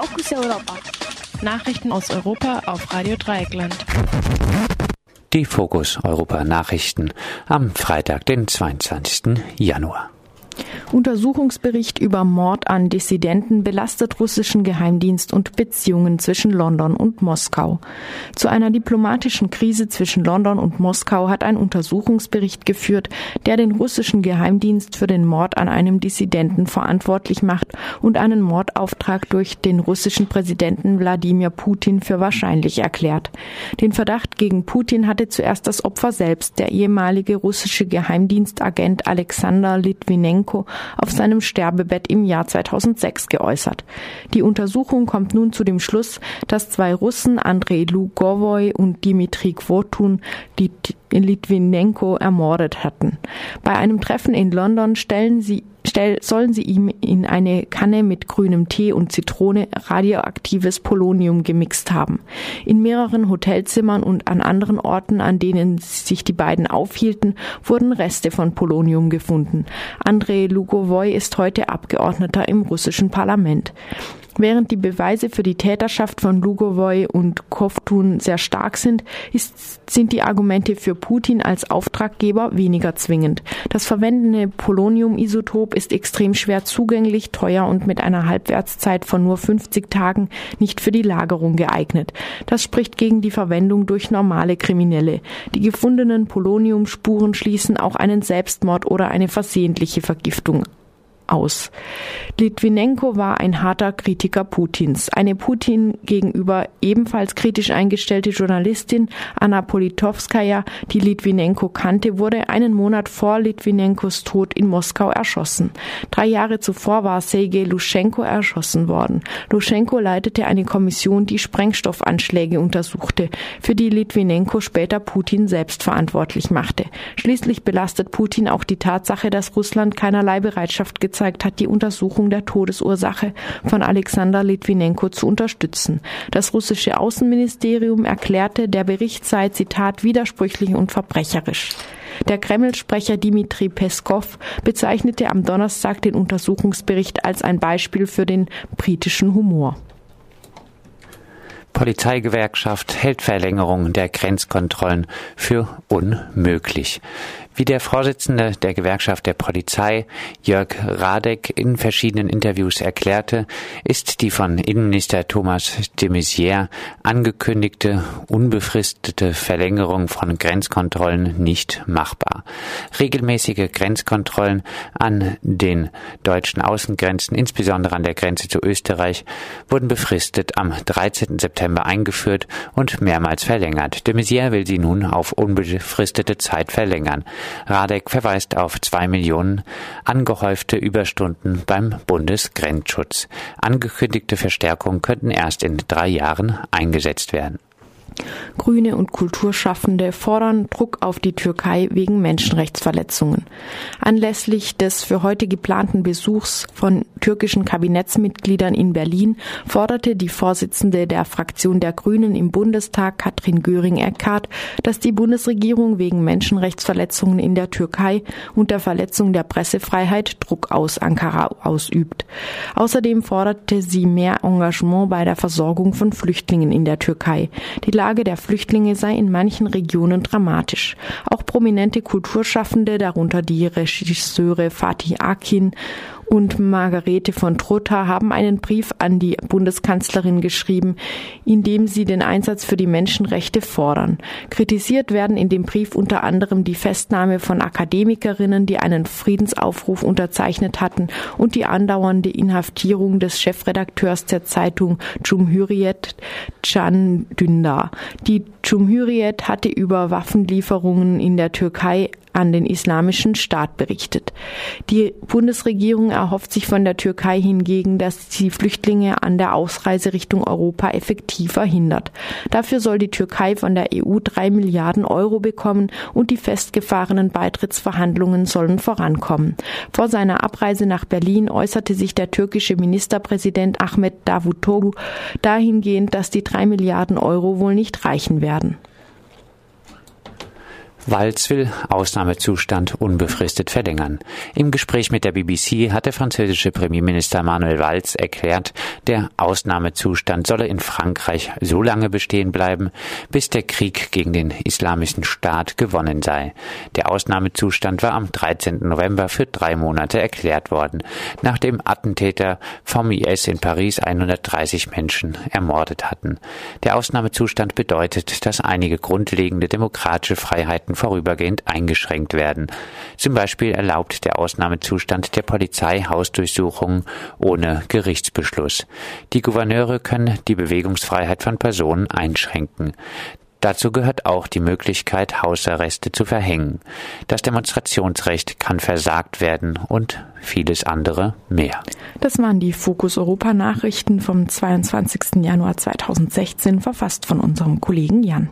Fokus Europa. Nachrichten aus Europa auf Radio Dreieckland. Die Fokus Europa Nachrichten am Freitag, den 22. Januar. Untersuchungsbericht über Mord an Dissidenten belastet russischen Geheimdienst und Beziehungen zwischen London und Moskau. Zu einer diplomatischen Krise zwischen London und Moskau hat ein Untersuchungsbericht geführt, der den russischen Geheimdienst für den Mord an einem Dissidenten verantwortlich macht und einen Mordauftrag durch den russischen Präsidenten Wladimir Putin für wahrscheinlich erklärt. Den Verdacht gegen Putin hatte zuerst das Opfer selbst, der ehemalige russische Geheimdienstagent Alexander Litvinenko auf seinem Sterbebett im Jahr 2006 geäußert. Die Untersuchung kommt nun zu dem Schluss, dass zwei Russen, Andrei Lugovoy und Dimitri Kvotun, die Litvinenko ermordet hatten. Bei einem Treffen in London stellen sie sollen sie ihm in eine Kanne mit grünem Tee und Zitrone radioaktives Polonium gemixt haben. In mehreren Hotelzimmern und an anderen Orten, an denen sich die beiden aufhielten, wurden Reste von Polonium gefunden. Andrei Lugovoy ist heute Abgeordneter im russischen Parlament. Während die Beweise für die Täterschaft von Lugovoy und Kovtun sehr stark sind, ist, sind die Argumente für Putin als Auftraggeber weniger zwingend. Das verwendete Polonium-Isotop ist extrem schwer zugänglich, teuer und mit einer Halbwertszeit von nur 50 Tagen nicht für die Lagerung geeignet. Das spricht gegen die Verwendung durch normale Kriminelle. Die gefundenen Poloniumspuren schließen auch einen Selbstmord oder eine versehentliche Vergiftung aus. Litvinenko war ein harter Kritiker Putins. Eine Putin gegenüber ebenfalls kritisch eingestellte Journalistin Anna Politowskaja, die Litvinenko kannte, wurde einen Monat vor Litvinenkos Tod in Moskau erschossen. Drei Jahre zuvor war Sergei Luschenko erschossen worden. Luschenko leitete eine Kommission, die Sprengstoffanschläge untersuchte, für die Litvinenko später Putin selbst verantwortlich machte. Schließlich belastet Putin auch die Tatsache, dass Russland keinerlei Bereitschaft gezeigt gezeigt hat, die Untersuchung der Todesursache von Alexander Litvinenko zu unterstützen. Das russische Außenministerium erklärte, der Bericht sei, Zitat, widersprüchlich und verbrecherisch. Der Kreml-Sprecher Dmitri Peskov bezeichnete am Donnerstag den Untersuchungsbericht als ein Beispiel für den britischen Humor. Polizeigewerkschaft hält Verlängerung der Grenzkontrollen für unmöglich. Wie der Vorsitzende der Gewerkschaft der Polizei, Jörg Radek, in verschiedenen Interviews erklärte, ist die von Innenminister Thomas de Maizière angekündigte unbefristete Verlängerung von Grenzkontrollen nicht machbar. Regelmäßige Grenzkontrollen an den deutschen Außengrenzen, insbesondere an der Grenze zu Österreich, wurden befristet am 13. September eingeführt und mehrmals verlängert. De Maizière will sie nun auf unbefristete Zeit verlängern. Radek verweist auf zwei Millionen angehäufte Überstunden beim Bundesgrenzschutz. Angekündigte Verstärkungen könnten erst in drei Jahren eingesetzt werden. Grüne und Kulturschaffende fordern Druck auf die Türkei wegen Menschenrechtsverletzungen. Anlässlich des für heute geplanten Besuchs von türkischen Kabinettsmitgliedern in Berlin forderte die Vorsitzende der Fraktion der Grünen im Bundestag, Katrin Göring-Eckardt, dass die Bundesregierung wegen Menschenrechtsverletzungen in der Türkei und der Verletzung der Pressefreiheit Druck aus Ankara ausübt. Außerdem forderte sie mehr Engagement bei der Versorgung von Flüchtlingen in der Türkei. Die Lage der Flüchtlinge sei in manchen Regionen dramatisch. Auch prominente Kulturschaffende, darunter die Regisseure Fatih Akin und Margarete von Trotha haben einen Brief an die Bundeskanzlerin geschrieben, in dem sie den Einsatz für die Menschenrechte fordern. Kritisiert werden in dem Brief unter anderem die Festnahme von Akademikerinnen, die einen Friedensaufruf unterzeichnet hatten und die andauernde Inhaftierung des Chefredakteurs der Zeitung Cumhuriyet Can Dündar. Die Cumhuriyet hatte über Waffenlieferungen in der Türkei an den Islamischen Staat berichtet. Die Bundesregierung erhofft sich von der Türkei hingegen, dass sie Flüchtlinge an der Ausreise Richtung Europa effektiv verhindert. Dafür soll die Türkei von der EU drei Milliarden Euro bekommen und die festgefahrenen Beitrittsverhandlungen sollen vorankommen. Vor seiner Abreise nach Berlin äußerte sich der türkische Ministerpräsident Ahmed Davutoglu dahingehend, dass die drei Milliarden Euro wohl nicht reichen werden. Walz will Ausnahmezustand unbefristet verlängern. Im Gespräch mit der BBC hat der französische Premierminister Manuel Walz erklärt, der Ausnahmezustand solle in Frankreich so lange bestehen bleiben, bis der Krieg gegen den Islamischen Staat gewonnen sei. Der Ausnahmezustand war am 13. November für drei Monate erklärt worden, nachdem Attentäter vom IS in Paris 130 Menschen ermordet hatten. Der Ausnahmezustand bedeutet, dass einige grundlegende demokratische Freiheiten vorübergehend eingeschränkt werden. Zum Beispiel erlaubt der Ausnahmezustand der Polizei Hausdurchsuchungen ohne Gerichtsbeschluss. Die Gouverneure können die Bewegungsfreiheit von Personen einschränken. Dazu gehört auch die Möglichkeit, Hausarreste zu verhängen. Das Demonstrationsrecht kann versagt werden und vieles andere mehr. Das waren die Fokus Europa Nachrichten vom 22. Januar 2016, verfasst von unserem Kollegen Jan.